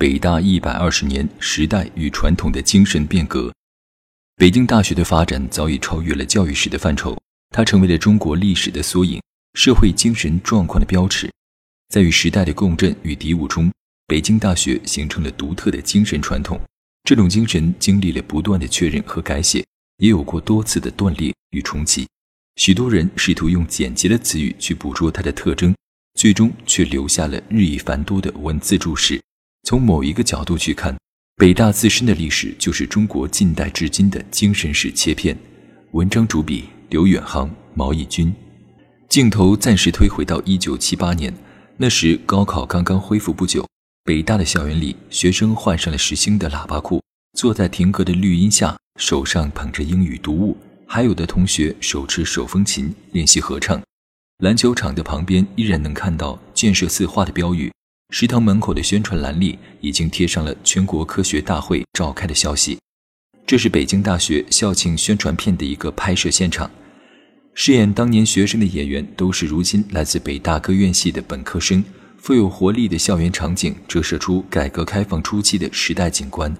北大一百二十年时代与传统的精神变革。北京大学的发展早已超越了教育史的范畴，它成为了中国历史的缩影，社会精神状况的标尺。在与时代的共振与敌伍中，北京大学形成了独特的精神传统。这种精神经历了不断的确认和改写，也有过多次的断裂与重启。许多人试图用简洁的词语去捕捉它的特征。最终却留下了日益繁多的文字注释。从某一个角度去看，北大自身的历史就是中国近代至今的精神史切片。文章主笔刘远航、毛义军。镜头暂时推回到一九七八年，那时高考刚刚恢复不久，北大的校园里，学生换上了实心的喇叭裤，坐在停格的绿荫下，手上捧着英语读物，还有的同学手持手风琴练习合唱。篮球场的旁边依然能看到建设四化的标语，食堂门口的宣传栏里已经贴上了全国科学大会召开的消息。这是北京大学校庆宣传片的一个拍摄现场，饰演当年学生的演员都是如今来自北大各院系的本科生。富有活力的校园场景折射出改革开放初期的时代景观，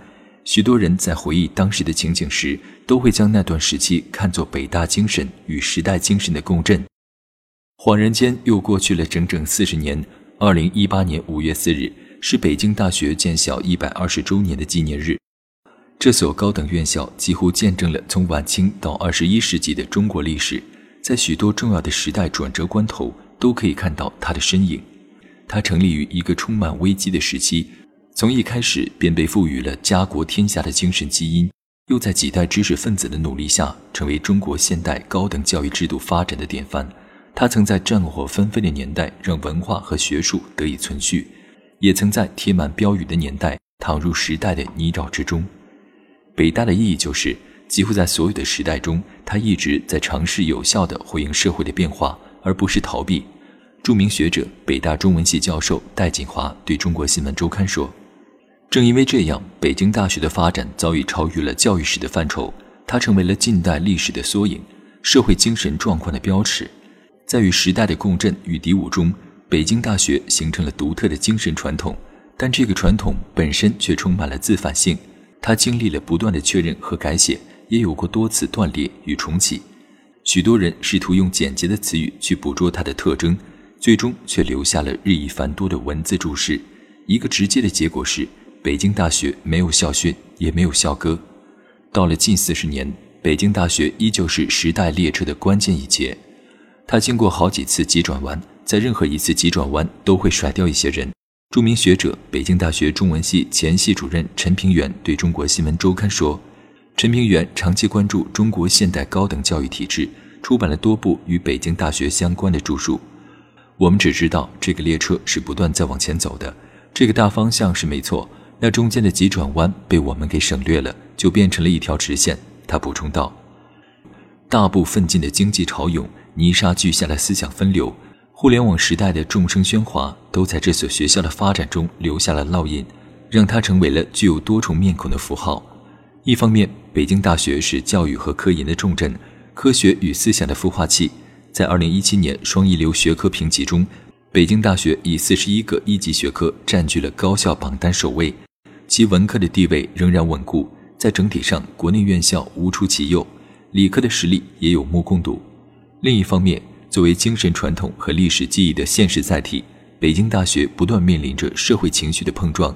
许多人在回忆当时的情景时，都会将那段时期看作北大精神与时代精神的共振。恍然间，又过去了整整四十年。二零一八年五月四日是北京大学建校一百二十周年的纪念日。这所高等院校几乎见证了从晚清到二十一世纪的中国历史，在许多重要的时代转折关头都可以看到它的身影。它成立于一个充满危机的时期，从一开始便被赋予了家国天下的精神基因，又在几代知识分子的努力下，成为中国现代高等教育制度发展的典范。他曾在战火纷飞的年代让文化和学术得以存续，也曾在贴满标语的年代躺入时代的泥沼之中。北大的意义就是，几乎在所有的时代中，他一直在尝试有效地回应社会的变化，而不是逃避。著名学者、北大中文系教授戴锦华对中国新闻周刊说：“正因为这样，北京大学的发展早已超越了教育史的范畴，它成为了近代历史的缩影，社会精神状况的标尺。”在与时代的共振与敌伍中，北京大学形成了独特的精神传统，但这个传统本身却充满了自反性。它经历了不断的确认和改写，也有过多次断裂与重启。许多人试图用简洁的词语去捕捉它的特征，最终却留下了日益繁多的文字注释。一个直接的结果是，北京大学没有校训，也没有校歌。到了近四十年，北京大学依旧是时代列车的关键一节。他经过好几次急转弯，在任何一次急转弯都会甩掉一些人。著名学者、北京大学中文系前系主任陈平原对中国新闻周刊说：“陈平原长期关注中国现代高等教育体制，出版了多部与北京大学相关的著述。我们只知道这个列车是不断在往前走的，这个大方向是没错。那中间的急转弯被我们给省略了，就变成了一条直线。”他补充道：“大步奋进的经济潮涌。”泥沙俱下的思想分流，互联网时代的众生喧哗，都在这所学校的发展中留下了烙印，让它成为了具有多重面孔的符号。一方面，北京大学是教育和科研的重镇，科学与思想的孵化器。在2017年双一流学科评级中，北京大学以41个一级学科占据了高校榜单首位，其文科的地位仍然稳固。在整体上，国内院校无出其右，理科的实力也有目共睹。另一方面，作为精神传统和历史记忆的现实载体，北京大学不断面临着社会情绪的碰撞。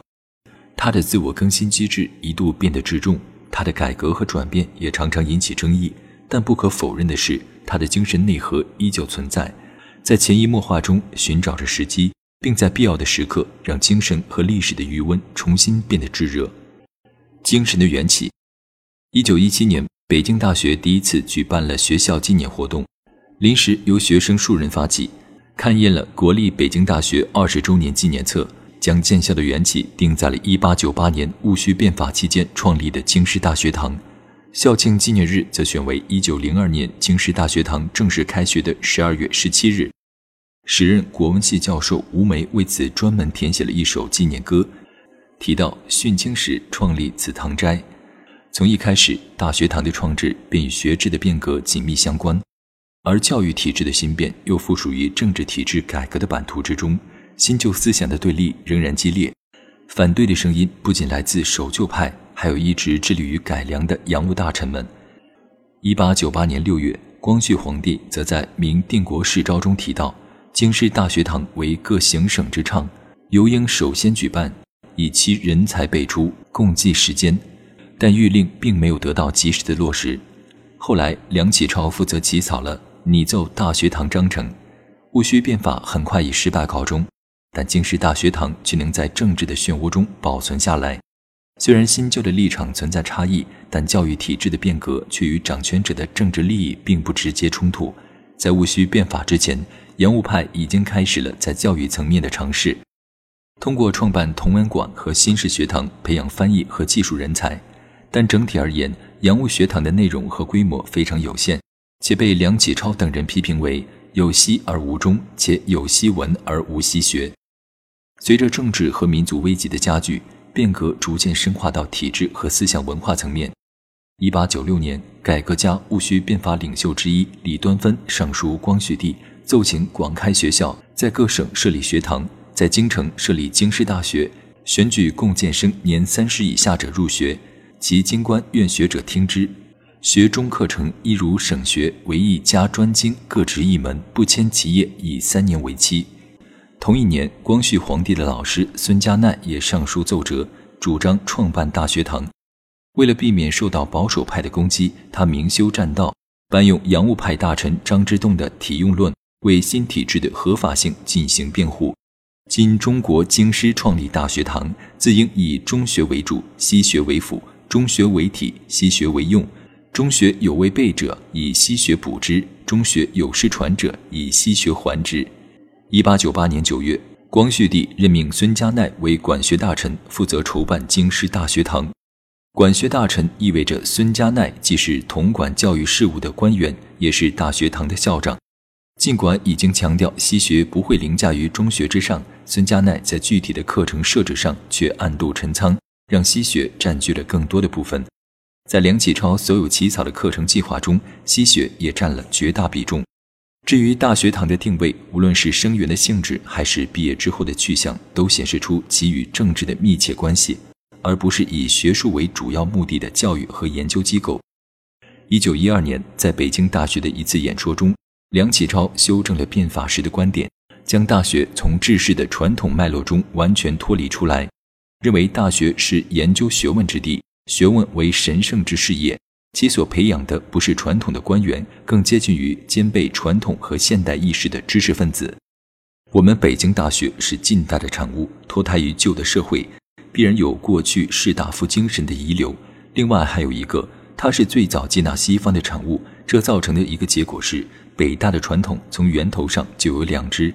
它的自我更新机制一度变得质重，它的改革和转变也常常引起争议。但不可否认的是，它的精神内核依旧存在，在潜移默化中寻找着时机，并在必要的时刻让精神和历史的余温重新变得炙热。精神的缘起，一九一七年，北京大学第一次举办了学校纪念活动。临时由学生数人发起，刊印了国立北京大学二十周年纪念册，将建校的缘起定在了1898年戊戌变法期间创立的京师大学堂，校庆纪念日则选为1902年京师大学堂正式开学的12月17日。时任国文系教授吴梅为此专门填写了一首纪念歌，提到训清时创立此堂斋。从一开始，大学堂的创制便与学制的变革紧密相关，而教育体制的新变又附属于政治体制改革的版图之中，新旧思想的对立仍然激烈。反对的声音不仅来自守旧派，还有一直致力于改良的洋务大臣们。一八九八年六月，光绪皇帝则在《明定国世诏》中提到。京师大学堂为各行省之倡，尤应首先举办，以期人才辈出，共计时间。但谕令并没有得到及时的落实。后来，梁启超负责起草了拟奏大学堂章程，戊戌变法很快以失败告终。但京师大学堂却能在政治的漩涡中保存下来。虽然新旧的立场存在差异，但教育体制的变革却与掌权者的政治利益并不直接冲突。在戊戌变法之前。洋务派已经开始了在教育层面的尝试，通过创办同文馆和新式学堂培养翻译和技术人才，但整体而言，洋务学堂的内容和规模非常有限，且被梁启超等人批评为有西而无中，且有西文而无西学。随着政治和民族危机的加剧，变革逐渐深化到体制和思想文化层面。一八九六年，改革家戊戌变法领袖之一李端芬上书光绪帝。奏请广开学校，在各省设立学堂，在京城设立京师大学，选举共建生年三十以下者入学，其京官愿学者听之。学中课程一如省学，为一家专精各执一门，不迁其业，以三年为期。同一年，光绪皇帝的老师孙家鼐也上书奏折，主张创办大学堂。为了避免受到保守派的攻击，他明修栈道，搬用洋务派大臣张之洞的《体用论》。为新体制的合法性进行辩护。今中国京师创立大学堂，自应以中学为主，西学为辅；中学为体，西学为用。中学有未备者，以西学补之；中学有失传者，以西学还之。一八九八年九月，光绪帝任命孙家鼐为管学大臣，负责筹办京师大学堂。管学大臣意味着孙家鼐既是统管教育事务的官员，也是大学堂的校长。尽管已经强调西学不会凌驾于中学之上，孙家鼐在具体的课程设置上却暗度陈仓，让西学占据了更多的部分。在梁启超所有起草的课程计划中，西学也占了绝大比重。至于大学堂的定位，无论是生源的性质，还是毕业之后的去向，都显示出其与政治的密切关系，而不是以学术为主要目的的教育和研究机构。一九一二年，在北京大学的一次演说中。梁启超修正了变法时的观点，将大学从治世的传统脉络中完全脱离出来，认为大学是研究学问之地，学问为神圣之事业，其所培养的不是传统的官员，更接近于兼备传统和现代意识的知识分子。我们北京大学是近代的产物，脱胎于旧的社会，必然有过去士大夫精神的遗留。另外还有一个，它是最早接纳西方的产物，这造成的一个结果是。北大的传统从源头上就有两支，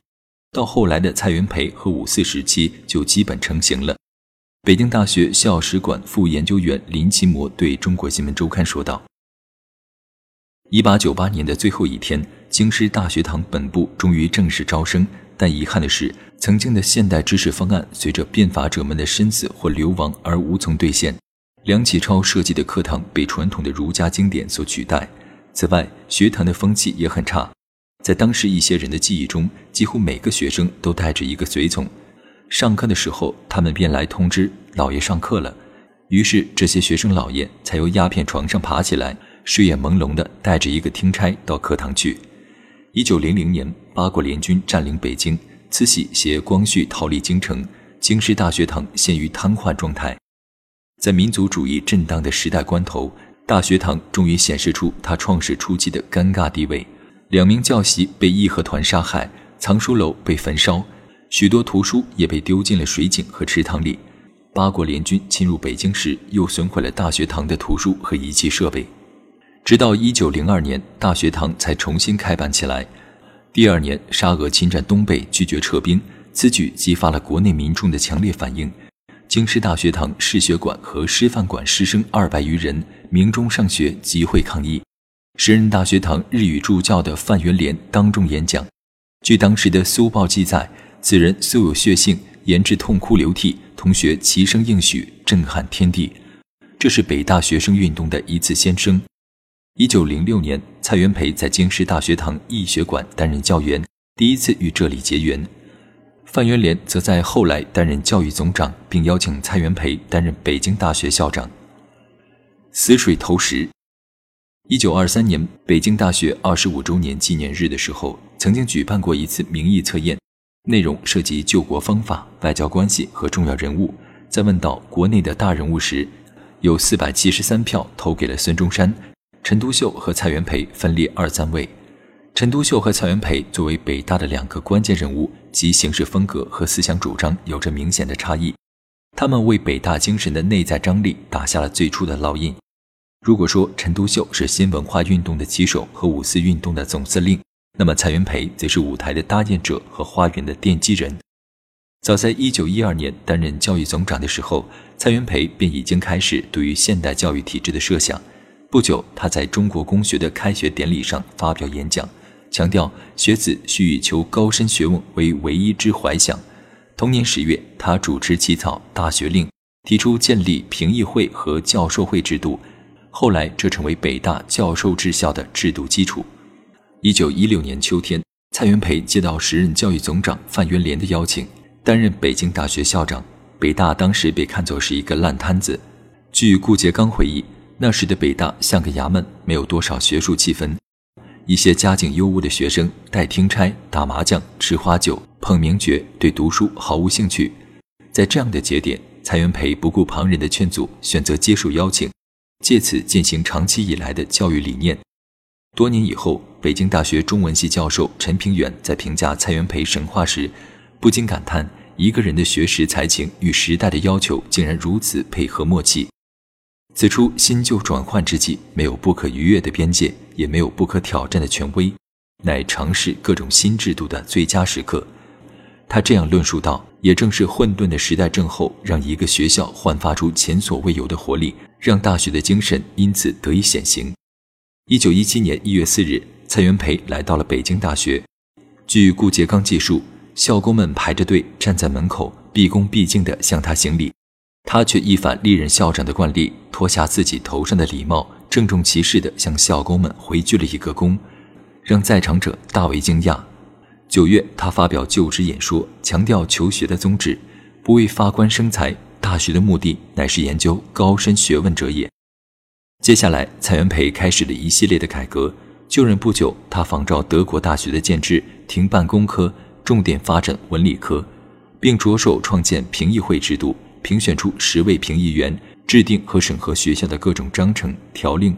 到后来的蔡元培和五四时期就基本成型了。北京大学校史馆副研究员林奇摩对中国新闻周刊说道：“一八九八年的最后一天，京师大学堂本部终于正式招生，但遗憾的是，曾经的现代知识方案随着变法者们的身死或流亡而无从兑现。梁启超设计的课堂被传统的儒家经典所取代。”此外，学堂的风气也很差。在当时一些人的记忆中，几乎每个学生都带着一个随从。上课的时候，他们便来通知老爷上课了。于是，这些学生老爷才由鸦片床上爬起来，睡眼朦胧地带着一个听差到课堂去。一九零零年，八国联军占领北京，慈禧携光绪逃离京城，京师大学堂陷于瘫痪状态。在民族主义震荡的时代关头。大学堂终于显示出他创始初期的尴尬地位，两名教习被义和团杀害，藏书楼被焚烧，许多图书也被丢进了水井和池塘里。八国联军侵入北京时，又损毁了大学堂的图书和仪器设备。直到一九零二年，大学堂才重新开办起来。第二年，沙俄侵占东北，拒绝撤兵，此举激发了国内民众的强烈反应。京师大学堂士学馆和师范馆师生二百余人鸣钟上学，集会抗议。时任大学堂日语助教的范元莲当众演讲。据当时的苏报记载，此人素有血性，言至痛哭流涕，同学齐声应许，震撼天地。这是北大学生运动的一次先声。一九零六年，蔡元培在京师大学堂易学馆担任教员，第一次与这里结缘。范元濂则在后来担任教育总长，并邀请蔡元培担任北京大学校长。死水投石。一九二三年，北京大学二十五周年纪念日的时候，曾经举办过一次民意测验，内容涉及救国方法、外交关系和重要人物。在问到国内的大人物时，有四百七十三票投给了孙中山、陈独秀和蔡元培，分列二三位。陈独秀和蔡元培作为北大的两个关键人物，其行事风格和思想主张有着明显的差异。他们为北大精神的内在张力打下了最初的烙印。如果说陈独秀是新文化运动的旗手和五四运动的总司令，那么蔡元培则是舞台的搭建者和花园的奠基人。早在一九一二年担任教育总长的时候，蔡元培便已经开始对于现代教育体制的设想。不久，他在中国公学的开学典礼上发表演讲。强调学子须以求高深学问为唯一之怀想。同年十月，他主持起草《大学令》，提出建立评议会和教授会制度。后来，这成为北大教授治校的制度基础。一九一六年秋天，蔡元培接到时任教育总长范元莲的邀请，担任北京大学校长。北大当时被看作是一个烂摊子。据顾颉刚回忆，那时的北大像个衙门，没有多少学术气氛。一些家境优渥的学生带听差、打麻将、吃花酒、捧名爵，对读书毫无兴趣。在这样的节点，蔡元培不顾旁人的劝阻，选择接受邀请，借此进行长期以来的教育理念。多年以后，北京大学中文系教授陈平远在评价蔡元培神话时，不禁感叹：一个人的学识才情与时代的要求竟然如此配合默契。此处新旧转换之际，没有不可逾越的边界，也没有不可挑战的权威，乃尝试各种新制度的最佳时刻。他这样论述道：“也正是混沌的时代症候，让一个学校焕发出前所未有的活力，让大学的精神因此得以显形。”一九一七年一月四日，蔡元培来到了北京大学。据顾颉刚记述，校工们排着队站在门口，毕恭毕敬地向他行礼。他却一反历任校长的惯例，脱下自己头上的礼帽，郑重其事地向校工们回鞠了一个躬，让在场者大为惊讶。九月，他发表就职演说，强调求学的宗旨，不为发官生财，大学的目的乃是研究高深学问者也。接下来，蔡元培开始了一系列的改革。就任不久，他仿照德国大学的建制，停办工科，重点发展文理科，并着手创建评议会制度。评选出十位评议员，制定和审核学校的各种章程条令。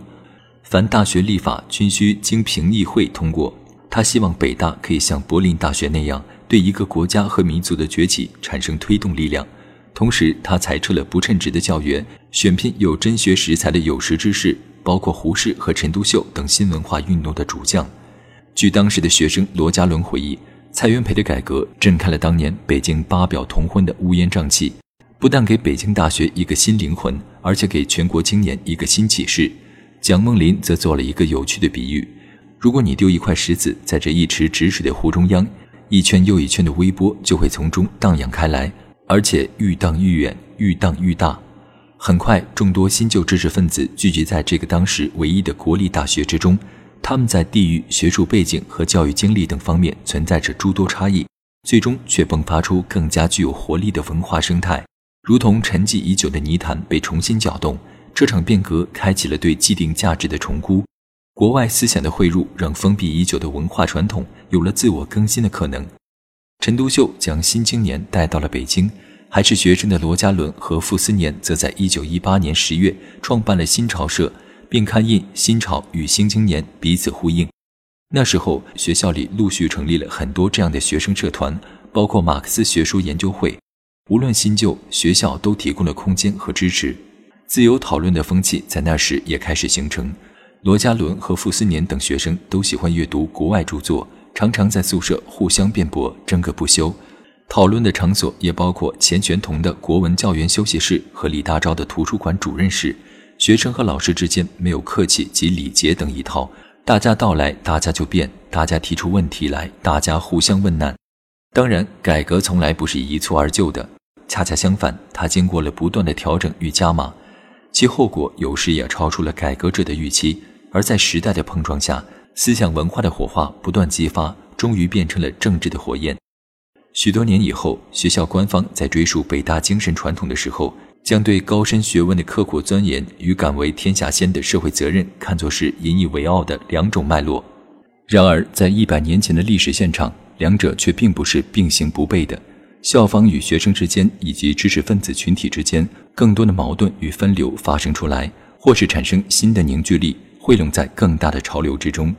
凡大学立法均需经评议会通过。他希望北大可以像柏林大学那样，对一个国家和民族的崛起产生推动力量。同时，他裁撤了不称职的教员，选聘有真学实才的有识之士，包括胡适和陈独秀等新文化运动的主将。据当时的学生罗家伦回忆，蔡元培的改革震开了当年北京八表同婚的乌烟瘴气。不但给北京大学一个新灵魂，而且给全国青年一个新启示。蒋梦麟则做了一个有趣的比喻：如果你丢一块石子在这一池止水的湖中央，一圈又一圈的微波就会从中荡漾开来，而且愈荡愈远，愈荡愈大。很快，众多新旧知识分子聚集在这个当时唯一的国立大学之中，他们在地域、学术背景和教育经历等方面存在着诸多差异，最终却迸发出更加具有活力的文化生态。如同沉寂已久的泥潭被重新搅动，这场变革开启了对既定价值的重估。国外思想的汇入，让封闭已久的文化传统有了自我更新的可能。陈独秀将新青年带到了北京，还是学生的罗家伦和傅斯年则在1918年10月创办了新潮社，并刊印《新潮》与《新青年》彼此呼应。那时候，学校里陆续成立了很多这样的学生社团，包括马克思学术研究会。无论新旧，学校都提供了空间和支持，自由讨论的风气在那时也开始形成。罗家伦和傅斯年等学生都喜欢阅读国外著作，常常在宿舍互相辩驳，争个不休。讨论的场所也包括钱玄同的国文教员休息室和李大钊的图书馆主任室。学生和老师之间没有客气及礼节等一套，大家到来，大家就变；大家提出问题来，大家互相问难。当然，改革从来不是一蹴而就的，恰恰相反，它经过了不断的调整与加码，其后果有时也超出了改革者的预期。而在时代的碰撞下，思想文化的火花不断激发，终于变成了政治的火焰。许多年以后，学校官方在追溯北大精神传统的时候。将对高深学问的刻苦钻研与敢为天下先的社会责任看作是引以为傲的两种脉络。然而，在一百年前的历史现场，两者却并不是并行不悖的。校方与学生之间，以及知识分子群体之间，更多的矛盾与分流发生出来，或是产生新的凝聚力，汇拢在更大的潮流之中。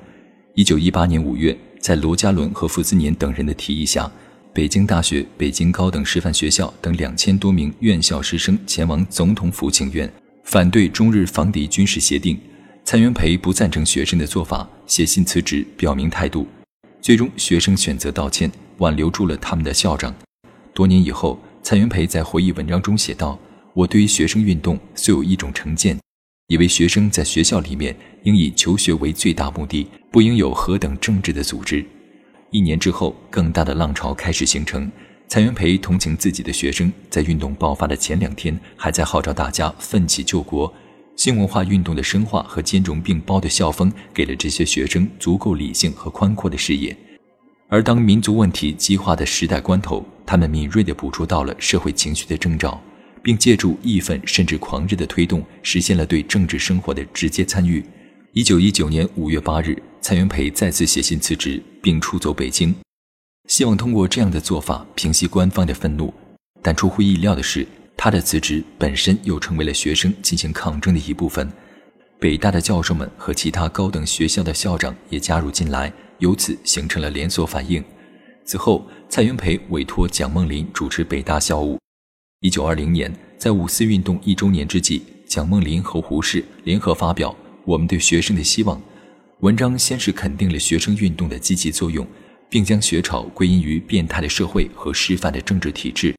一九一八年五月，在罗家伦和傅斯年等人的提议下。北京大学、北京高等师范学校等两千多名院校师生前往总统府请愿，反对中日防敌军事协定。蔡元培不赞成学生的做法，写信辞职，表明态度。最终，学生选择道歉，挽留住了他们的校长。多年以后，蔡元培在回忆文章中写道：“我对于学生运动素有一种成见，以为学生在学校里面应以求学为最大目的，不应有何等政治的组织。”一年之后，更大的浪潮开始形成。蔡元培同情自己的学生，在运动爆发的前两天，还在号召大家奋起救国。新文化运动的深化和兼容并包的校风，给了这些学生足够理性和宽阔的视野。而当民族问题激化的时代关头，他们敏锐地捕捉到了社会情绪的征兆，并借助义愤甚至狂热的推动，实现了对政治生活的直接参与。一九一九年五月八日。蔡元培再次写信辞职，并出走北京，希望通过这样的做法平息官方的愤怒。但出乎意料的是，他的辞职本身又成为了学生进行抗争的一部分。北大的教授们和其他高等学校的校长也加入进来，由此形成了连锁反应。此后，蔡元培委托蒋梦麟主持北大校务。一九二零年，在五四运动一周年之际，蒋梦麟和胡适联合发表《我们对学生的希望》。文章先是肯定了学生运动的积极作用，并将学潮归因于变态的社会和失范的政治体制。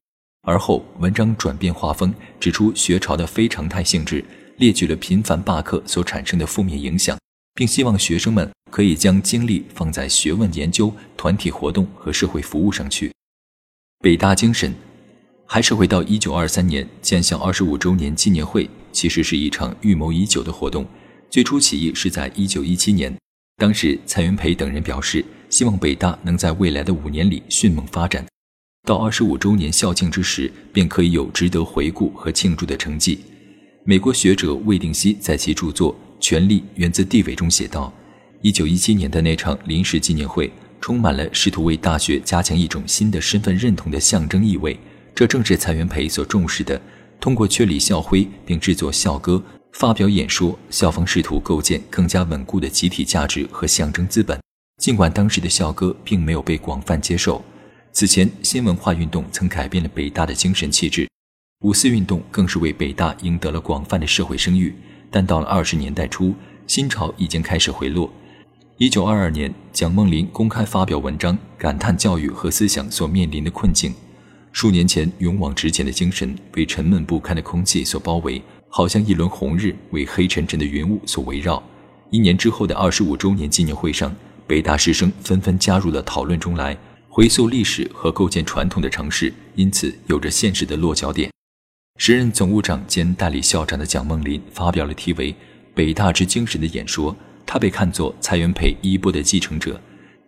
而后，文章转变画风，指出学潮的非常态性质，列举了频繁罢课所产生的负面影响，并希望学生们可以将精力放在学问研究、团体活动和社会服务上去。北大精神，还是回到一九二三年建校二十五周年纪念会，其实是一场预谋已久的活动。最初起义是在一九一七年，当时蔡元培等人表示，希望北大能在未来的五年里迅猛发展，到二十五周年校庆之时，便可以有值得回顾和庆祝的成绩。美国学者魏定西在其著作《权力源自地位》中写道：，一九一七年的那场临时纪念会，充满了试图为大学加强一种新的身份认同的象征意味，这正是蔡元培所重视的。通过确立校徽并制作校歌。发表演说，校方试图构建更加稳固的集体价值和象征资本。尽管当时的校歌并没有被广泛接受，此前新文化运动曾改变了北大的精神气质，五四运动更是为北大赢得了广泛的社会声誉。但到了二十年代初，新潮已经开始回落。一九二二年，蒋梦麟公开发表文章，感叹教育和思想所面临的困境。数年前勇往直前的精神被沉闷不堪的空气所包围。好像一轮红日为黑沉沉的云雾所围绕。一年之后的二十五周年纪念会上，北大师生纷纷加入了讨论中来，回溯历史和构建传统的尝试，因此有着现实的落脚点。时任总务长兼代理校长的蒋梦麟发表了题为《北大之精神》的演说，他被看作蔡元培衣钵的继承者，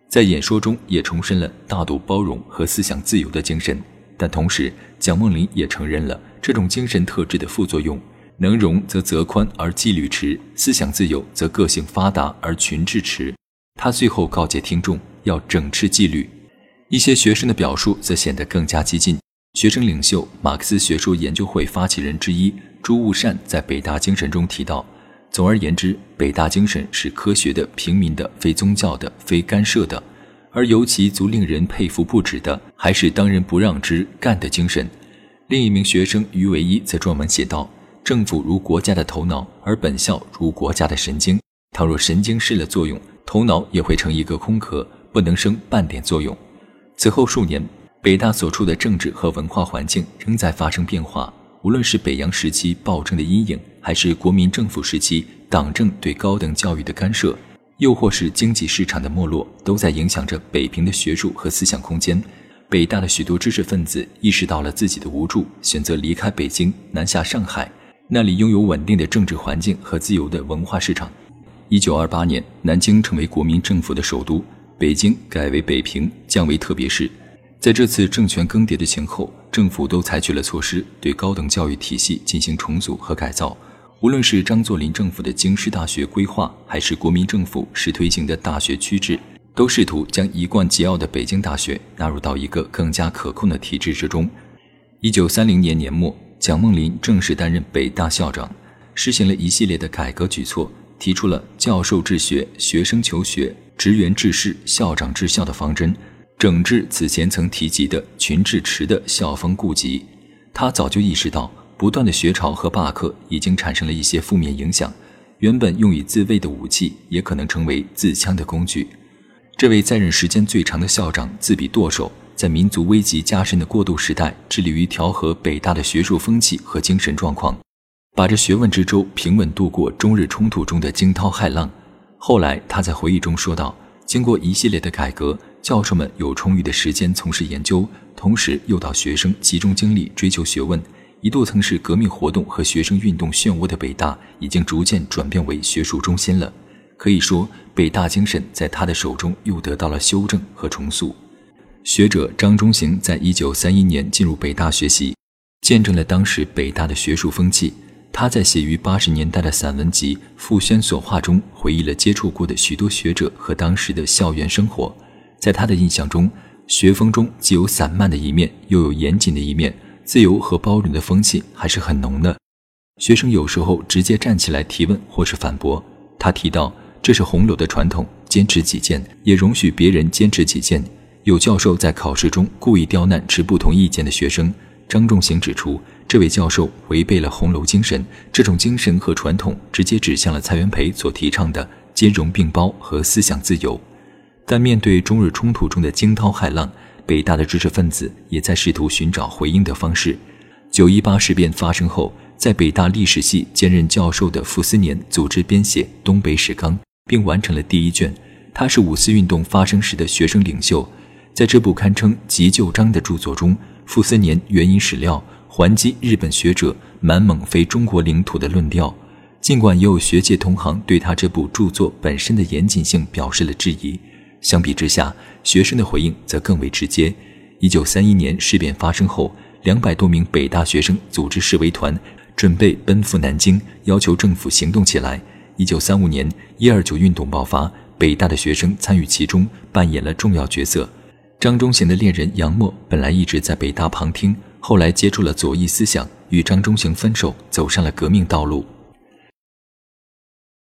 在演说中也重申了大度包容和思想自由的精神。但同时，蒋梦麟也承认了这种精神特质的副作用。能容则则宽而纪律迟，思想自由则个性发达而群治迟。他最后告诫听众要整治纪律。一些学生的表述则显得更加激进。学生领袖、马克思学术研究会发起人之一朱务善在北大精神中提到：总而言之，北大精神是科学的、平民的、非宗教的、非干涉的。而尤其足令人佩服不止的，还是当仁不让之干的精神。另一名学生于唯一则撰文写道。政府如国家的头脑，而本校如国家的神经。倘若神经失了作用，头脑也会成一个空壳，不能生半点作用。此后数年，北大所处的政治和文化环境仍在发生变化。无论是北洋时期暴政的阴影，还是国民政府时期党政对高等教育的干涉，又或是经济市场的没落，都在影响着北平的学术和思想空间。北大的许多知识分子意识到了自己的无助，选择离开北京，南下上海，那里拥有稳定的政治环境和自由的文化市场。一九二八年，南京成为国民政府的首都，北京改为北平，降为特别市。在这次政权更迭的前后，政府都采取了措施，对高等教育体系进行重组和改造。无论是张作霖政府的京师大学规划，还是国民政府时推行的大学区制。都试图将一贯桀骜的北京大学纳入到一个更加可控的体制之中。一九三零年年末，蒋梦麟正式担任北大校长，实行了一系列的改革举措，提出了教授治学、学生求学、职员治士、校长治校的方针，整治此前曾提及的群治池的校风痼疾。他早就意识到，不断的学潮和罢课已经产生了一些负面影响，原本用以自卫的武器，也可能成为自枪的工具。这位在任时间最长的校长自比舵手，在民族危急加深的过渡时代，致力于调和北大的学术风气和精神状况，把这学问之舟平稳渡过中日冲突中的惊涛骇浪。后来他在回忆中说道：“经过一系列的改革，教授们有充裕的时间从事研究，同时诱导学生集中精力追求学问。一度曾是革命活动和学生运动漩涡的北大，已经逐渐转变为学术中心了。”可以说，北大精神在他的手中又得到了修正和重塑。学者张中行在一九三一年进入北大学习，见证了当时北大的学术风气。他在写于八十年代的散文集《傅轩所画》中，回忆了接触过的许多学者和当时的校园生活。在他的印象中，学风中既有散漫的一面，又有严谨的一面，自由和包容的风气还是很浓的。学生有时候直接站起来提问或是反驳。他提到。这是红楼的传统，坚持己见，也容许别人坚持己见。有教授在考试中故意刁难持不同意见的学生。张仲行指出，这位教授违背了红楼精神，这种精神和传统直接指向了蔡元培所提倡的兼容并包和思想自由。但面对中日冲突中的惊涛骇浪，北大的知识分子也在试图寻找回应的方式。九一八事变发生后，在北大历史系兼任教授的傅斯年组织编写《东北史纲》。并完成了第一卷。他是五四运动发生时的学生领袖，在这部堪称急救章的著作中，傅斯年援引史料，还击日本学者满蒙非中国领土的论调。尽管也有学界同行对他这部著作本身的严谨性表示了质疑，相比之下，学生的回应则更为直接。一九三一年事变发生后，两百多名北大学生组织示威团，准备奔赴南京，要求政府行动起来。一九三五年一二九运动爆发，北大的学生参与其中，扮演了重要角色。张忠行的恋人杨默本来一直在北大旁听，后来接触了左翼思想，与张忠行分手，走上了革命道路。